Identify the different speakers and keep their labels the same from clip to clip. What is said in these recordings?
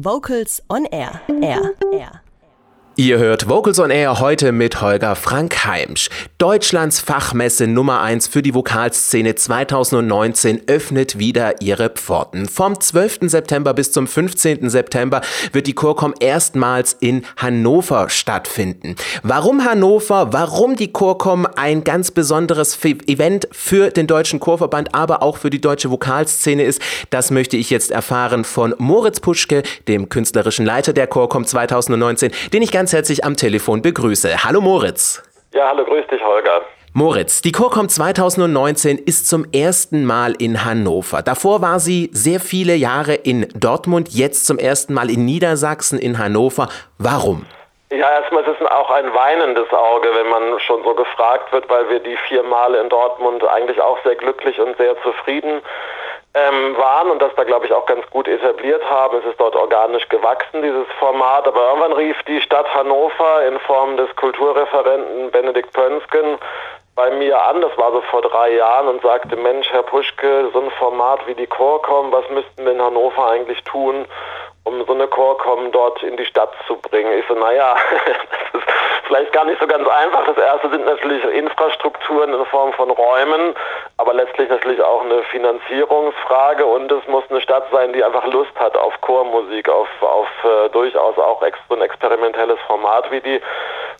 Speaker 1: Vocals on Air. Air. Air.
Speaker 2: Ihr hört Vocals on Air heute mit Holger Frank Heimsch. Deutschlands Fachmesse Nummer 1 für die Vokalszene 2019 öffnet wieder ihre Pforten. Vom 12. September bis zum 15. September wird die Chorcom erstmals in Hannover stattfinden. Warum Hannover? Warum die Chorcom ein ganz besonderes Event für den Deutschen Chorverband, aber auch für die deutsche Vokalszene ist, das möchte ich jetzt erfahren von Moritz Puschke, dem künstlerischen Leiter der Chorcom 2019, den ich ganz ganz herzlich am Telefon begrüße. Hallo Moritz.
Speaker 3: Ja, hallo, grüß dich, Holger.
Speaker 2: Moritz, die Chorcom 2019 ist zum ersten Mal in Hannover. Davor war sie sehr viele Jahre in Dortmund, jetzt zum ersten Mal in Niedersachsen, in Hannover. Warum?
Speaker 3: Ja, erstmal ist es auch ein weinendes Auge, wenn man schon so gefragt wird, weil wir die vier Male in Dortmund eigentlich auch sehr glücklich und sehr zufrieden ähm, waren und das da, glaube ich, auch ganz gut etabliert haben. Es ist dort organisch gewachsen, dieses Format. Aber irgendwann rief die Stadt Hannover in Form des Kulturreferenten Benedikt Pönsken bei mir an, das war so vor drei Jahren, und sagte, Mensch, Herr Puschke, so ein Format wie die Chorcom, was müssten wir in Hannover eigentlich tun, um so eine Chorcom dort in die Stadt zu bringen? Ich so, naja, das ist vielleicht gar nicht so ganz einfach. Das erste sind natürlich Infrastrukturen in Form von Räumen, aber letztlich natürlich auch eine Finanzierungsfrage und es muss eine Stadt sein, die einfach Lust hat auf Chormusik, auf, auf äh, durchaus auch so ein experimentelles Format wie die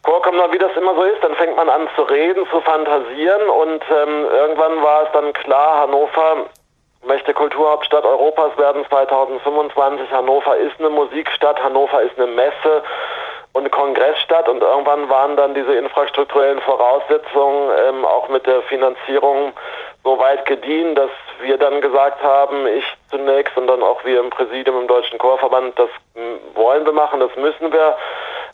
Speaker 3: Chorcom. Wie das immer so ist, dann fängt man an zu reden, zu fantasieren und ähm, irgendwann war es dann klar, Hannover möchte Kulturhauptstadt Europas werden 2025. Hannover ist eine Musikstadt, Hannover ist eine Messe und Kongressstadt und irgendwann waren dann diese infrastrukturellen Voraussetzungen ähm, auch mit der Finanzierung so weit gediehen, dass wir dann gesagt haben, ich zunächst und dann auch wir im Präsidium im Deutschen Chorverband, das wollen wir machen, das müssen wir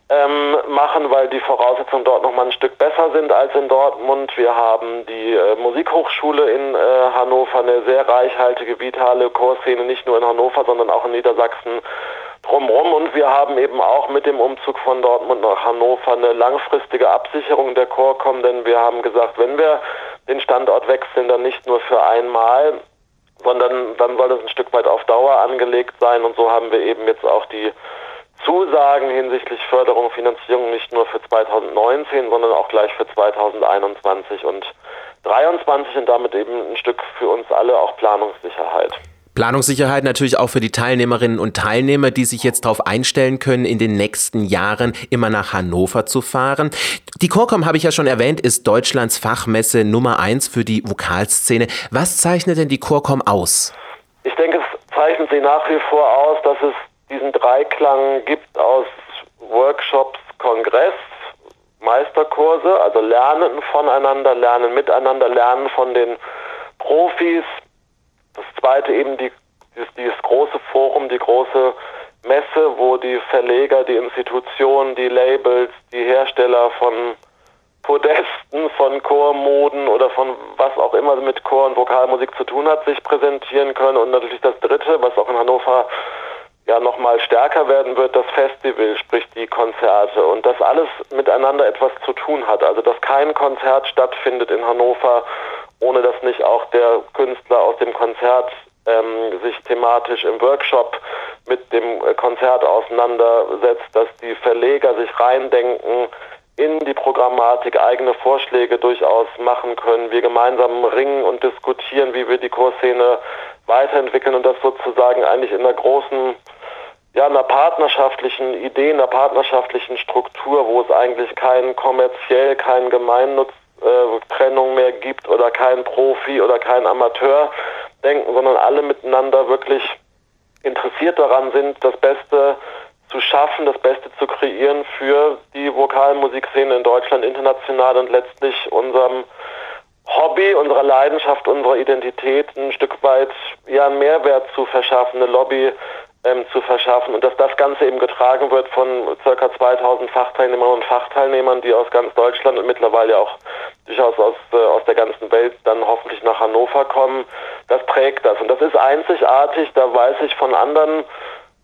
Speaker 3: ähm, machen, weil die Voraussetzungen dort noch mal ein Stück besser sind als in Dortmund. Wir haben die äh, Musikhochschule in äh, Hannover, eine sehr reichhaltige, vitale Chorszene, nicht nur in Hannover, sondern auch in Niedersachsen drumherum. Und wir haben eben auch mit dem Umzug von Dortmund nach Hannover eine langfristige Absicherung der Chorcom, denn wir haben gesagt, wenn wir den Standort wechseln, dann nicht nur für einmal, sondern dann soll das ein Stück weit auf Dauer angelegt sein. Und so haben wir eben jetzt auch die Zusagen hinsichtlich Förderung, Finanzierung nicht nur für 2019, sondern auch gleich für 2021 und 2023 und damit eben ein Stück für uns alle auch Planungssicherheit.
Speaker 2: Planungssicherheit natürlich auch für die Teilnehmerinnen und Teilnehmer, die sich jetzt darauf einstellen können, in den nächsten Jahren immer nach Hannover zu fahren. Die Chorcom, habe ich ja schon erwähnt, ist Deutschlands Fachmesse Nummer eins für die Vokalszene. Was zeichnet denn die Chorcom aus?
Speaker 3: Ich denke, es zeichnet sie nach wie vor aus, dass es diesen Dreiklang gibt aus Workshops, Kongress, Meisterkurse, also Lernen voneinander, Lernen miteinander, Lernen von den Profis. Das zweite eben die, dieses, dieses große Forum, die große Messe, wo die Verleger, die Institutionen, die Labels, die Hersteller von Podesten, von Chormoden oder von was auch immer mit Chor- und Vokalmusik zu tun hat, sich präsentieren können. Und natürlich das dritte, was auch in Hannover ja nochmal stärker werden wird, das Festival, sprich die Konzerte und das alles miteinander etwas zu tun hat. Also dass kein Konzert stattfindet in Hannover, ohne dass nicht auch der Künstler aus dem Konzert ähm, sich thematisch im Workshop mit dem äh, Konzert auseinandersetzt, dass die Verleger sich reindenken in die Programmatik, eigene Vorschläge durchaus machen können, wir gemeinsam ringen und diskutieren, wie wir die Kursszene weiterentwickeln und das sozusagen eigentlich in einer großen ja, einer partnerschaftlichen Idee, einer partnerschaftlichen Struktur, wo es eigentlich keinen kommerziell, keinen Gemeinnutztrennung äh, mehr gibt oder kein Profi oder kein Amateur denken, sondern alle miteinander wirklich interessiert daran sind, das Beste zu schaffen, das Beste zu kreieren für die Vokalmusikszene in Deutschland, international und letztlich unserem Hobby, unserer Leidenschaft, unserer Identität ein Stück weit ja einen Mehrwert zu verschaffen, eine Lobby ähm, zu verschaffen und dass das Ganze eben getragen wird von ca. 2000 Fachteilnehmern und Fachteilnehmern, die aus ganz Deutschland und mittlerweile auch durchaus aus, äh, aus der ganzen Welt dann hoffentlich nach Hannover kommen, das prägt das. Und das ist einzigartig, da weiß ich von anderen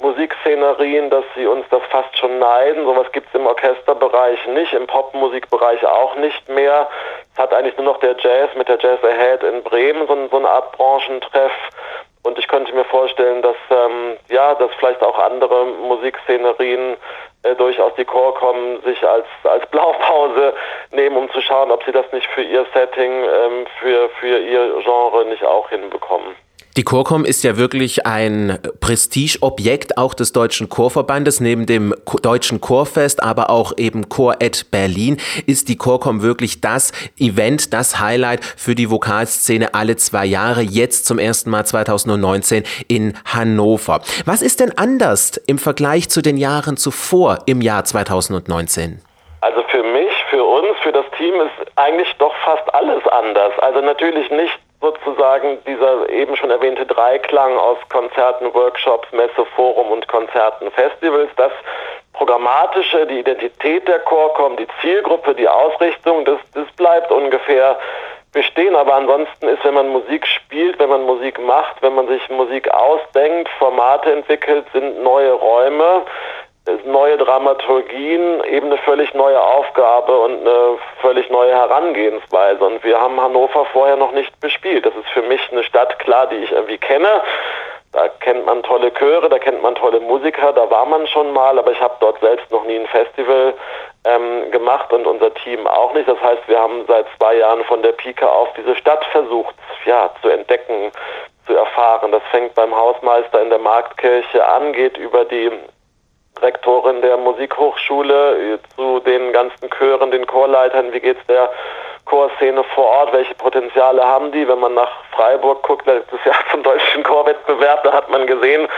Speaker 3: Musikszenerien, dass sie uns das fast schon neiden. Sowas gibt es im Orchesterbereich nicht, im Popmusikbereich auch nicht mehr. Es hat eigentlich nur noch der Jazz mit der Jazz Ahead in Bremen so, so eine Art Branchentreff Und ich könnte mir vorstellen, dass ähm, ja, dass vielleicht auch andere Musikszenerien äh, durchaus die Chorkommen sich als als Blaupause nehmen, um zu schauen, ob sie das nicht für ihr Setting, ähm, für für ihr Genre nicht auch hinbekommen.
Speaker 2: Die Chorkom ist ja wirklich ein Prestigeobjekt auch des Deutschen Chorverbandes. Neben dem Deutschen Chorfest, aber auch eben Chor at Berlin ist die Chorkom wirklich das Event, das Highlight für die Vokalszene alle zwei Jahre. Jetzt zum ersten Mal 2019 in Hannover. Was ist denn anders im Vergleich zu den Jahren zuvor im Jahr 2019?
Speaker 3: Also für mich, für uns, für das Team ist eigentlich doch fast alles anders. Also natürlich nicht sozusagen dieser eben schon erwähnte Dreiklang aus Konzerten, Workshops, Messe, Forum und Konzerten, Festivals, das Programmatische, die Identität der Chorkom, die Zielgruppe, die Ausrichtung, das, das bleibt ungefähr bestehen. Aber ansonsten ist, wenn man Musik spielt, wenn man Musik macht, wenn man sich Musik ausdenkt, Formate entwickelt, sind neue Räume, neue Dramaturgien, eben eine völlig neue Aufgabe und eine völlig neue Herangehensweise. Und wir haben Hannover vorher noch nicht bespielt. Das ist für mich eine Stadt, klar, die ich irgendwie kenne. Da kennt man tolle Chöre, da kennt man tolle Musiker, da war man schon mal, aber ich habe dort selbst noch nie ein Festival ähm, gemacht und unser Team auch nicht. Das heißt, wir haben seit zwei Jahren von der Pike auf diese Stadt versucht, ja, zu entdecken, zu erfahren. Das fängt beim Hausmeister in der Marktkirche an, geht über die Rektorin der Musikhochschule, zu den ganzen Chören, den Chorleitern, wie geht's der Chorszene vor Ort, welche Potenziale haben die? Wenn man nach Freiburg guckt, letztes Jahr zum deutschen Chorwettbewerb, da hat man gesehen,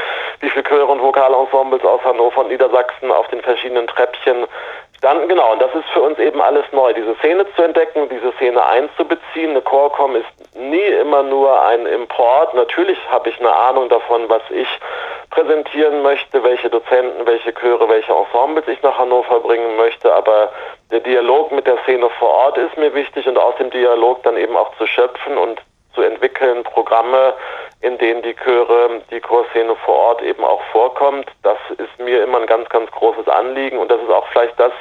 Speaker 3: wie viele Chöre und Vokalensembles aus Hannover und Niedersachsen auf den verschiedenen Treppchen standen. Genau, und das ist für uns eben alles neu, diese Szene zu entdecken, diese Szene einzubeziehen. Eine Chorcom ist nie immer nur ein Import. Natürlich habe ich eine Ahnung davon, was ich präsentieren möchte, welche Dozenten, welche Chöre, welche Ensembles ich nach Hannover bringen möchte, aber der Dialog mit der Szene vor Ort ist mir wichtig und aus dem Dialog dann eben auch zu schöpfen und zu entwickeln, Programme, in denen die Chöre, die Chorszene vor Ort eben auch vorkommt. Das ist mir immer ein ganz, ganz großes Anliegen und das ist auch vielleicht das,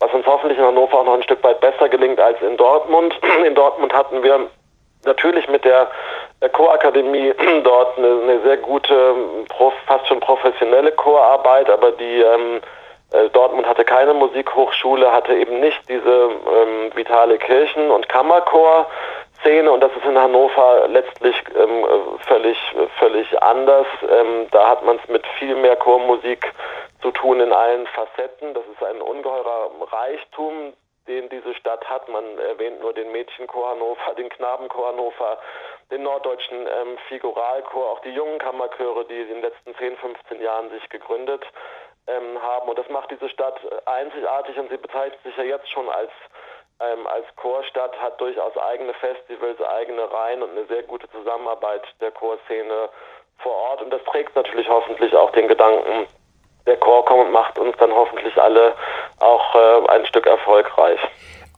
Speaker 3: was uns hoffentlich in Hannover auch noch ein Stück weit besser gelingt als in Dortmund. In Dortmund hatten wir natürlich mit der Chorakademie dort eine, eine, sehr gute, fast schon professionelle Chorarbeit, aber die ähm, äh, Dortmund hatte keine Musikhochschule, hatte eben nicht diese ähm, vitale Kirchen- und Kammerchor-Szene und das ist in Hannover letztlich ähm, völlig, völlig anders. Ähm, da hat man es mit viel mehr Chormusik zu tun in allen Facetten. Das ist ein ungeheurer Reichtum, den diese Stadt hat. Man erwähnt nur den Mädchenchor Hannover, den Knabenchor Hannover, den norddeutschen ähm, Figuralchor, auch die jungen Kammerchöre, die in den letzten 10, 15 Jahren sich gegründet ähm, haben. Und das macht diese Stadt einzigartig und sie bezeichnet sich ja jetzt schon als ähm, als Chorstadt, hat durchaus eigene Festivals, eigene Reihen und eine sehr gute Zusammenarbeit der Chorszene vor Ort. Und das trägt natürlich hoffentlich auch den Gedanken der Chorkom und macht uns dann hoffentlich alle auch äh, ein Stück erfolgreich.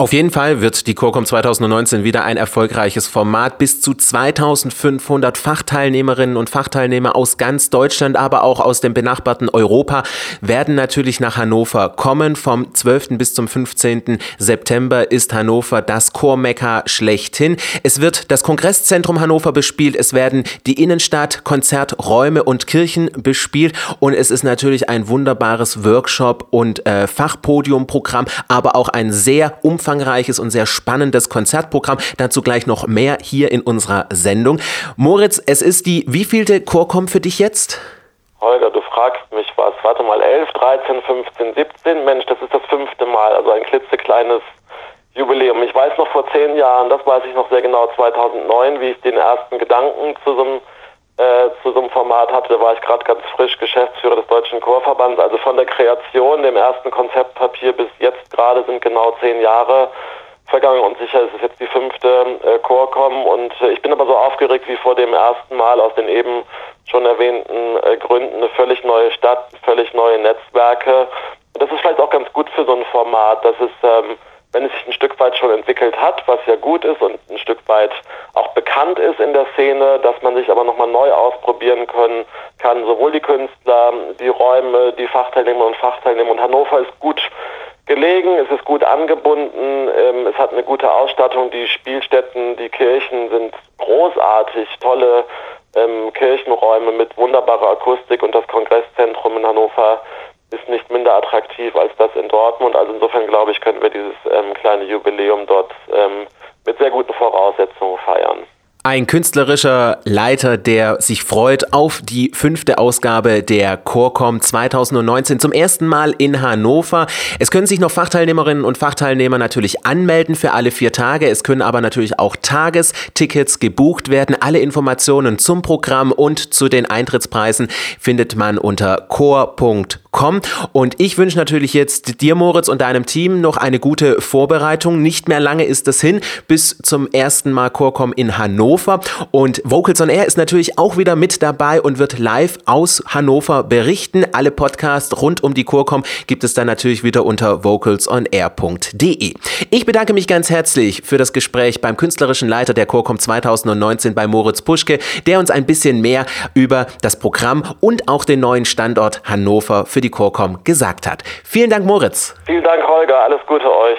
Speaker 2: Auf jeden Fall wird die Chorcom 2019 wieder ein erfolgreiches Format. Bis zu 2500 Fachteilnehmerinnen und Fachteilnehmer aus ganz Deutschland, aber auch aus dem benachbarten Europa werden natürlich nach Hannover kommen. Vom 12. bis zum 15. September ist Hannover das Chormekka schlechthin. Es wird das Kongresszentrum Hannover bespielt. Es werden die Innenstadt, Konzerträume und Kirchen bespielt. Und es ist natürlich ein wunderbares Workshop- und äh, Fachpodiumprogramm, aber auch ein sehr umfangreiches umfangreiches und sehr spannendes Konzertprogramm. Dazu gleich noch mehr hier in unserer Sendung. Moritz, es ist die wievielte Chorkom für dich jetzt?
Speaker 3: Holger, du fragst mich was. Warte mal, 11, 13, 15, 17. Mensch, das ist das fünfte Mal, also ein klitzekleines Jubiläum. Ich weiß noch vor zehn Jahren, das weiß ich noch sehr genau, 2009, wie ich den ersten Gedanken zu so einem äh, zu so einem Format hatte, da war ich gerade ganz frisch Geschäftsführer des Deutschen Chorverbands. Also von der Kreation, dem ersten Konzeptpapier bis jetzt gerade sind genau zehn Jahre vergangen und sicher ist es jetzt die fünfte äh, Chorcom und äh, ich bin aber so aufgeregt wie vor dem ersten Mal aus den eben schon erwähnten äh, Gründen eine völlig neue Stadt, völlig neue Netzwerke. Das ist vielleicht auch ganz gut für so ein Format, dass es ähm, wenn es sich ein Stück weit schon entwickelt hat, was ja gut ist und ein Stück weit auch bekannt ist in der Szene, dass man sich aber nochmal neu ausprobieren können kann, sowohl die Künstler, die Räume, die Fachteilnehmer und Fachteilnehmer. Und Hannover ist gut gelegen, es ist gut angebunden, ähm, es hat eine gute Ausstattung, die Spielstätten, die Kirchen sind großartig, tolle ähm, Kirchenräume mit wunderbarer Akustik und das Kongresszentrum in Hannover ist nicht minder attraktiv als das in Dortmund. Also insofern glaube ich, können wir dieses ähm, kleine Jubiläum dort ähm, Voraussetzungen feiern.
Speaker 2: Ein künstlerischer Leiter, der sich freut auf die fünfte Ausgabe der Chorcom 2019 zum ersten Mal in Hannover. Es können sich noch Fachteilnehmerinnen und Fachteilnehmer natürlich anmelden für alle vier Tage. Es können aber natürlich auch Tagestickets gebucht werden. Alle Informationen zum Programm und zu den Eintrittspreisen findet man unter kommen. Und ich wünsche natürlich jetzt dir, Moritz, und deinem Team noch eine gute Vorbereitung. Nicht mehr lange ist es hin bis zum ersten Mal Chorcom in Hannover. Und Vocals on Air ist natürlich auch wieder mit dabei und wird live aus Hannover berichten. Alle Podcasts rund um die Chorcom gibt es dann natürlich wieder unter vocalsonair.de. Ich bedanke mich ganz herzlich für das Gespräch beim künstlerischen Leiter der Chorcom 2019 bei Moritz Puschke, der uns ein bisschen mehr über das Programm und auch den neuen Standort Hannover für für die Chorcom gesagt hat. Vielen Dank, Moritz.
Speaker 3: Vielen Dank, Holger. Alles Gute euch.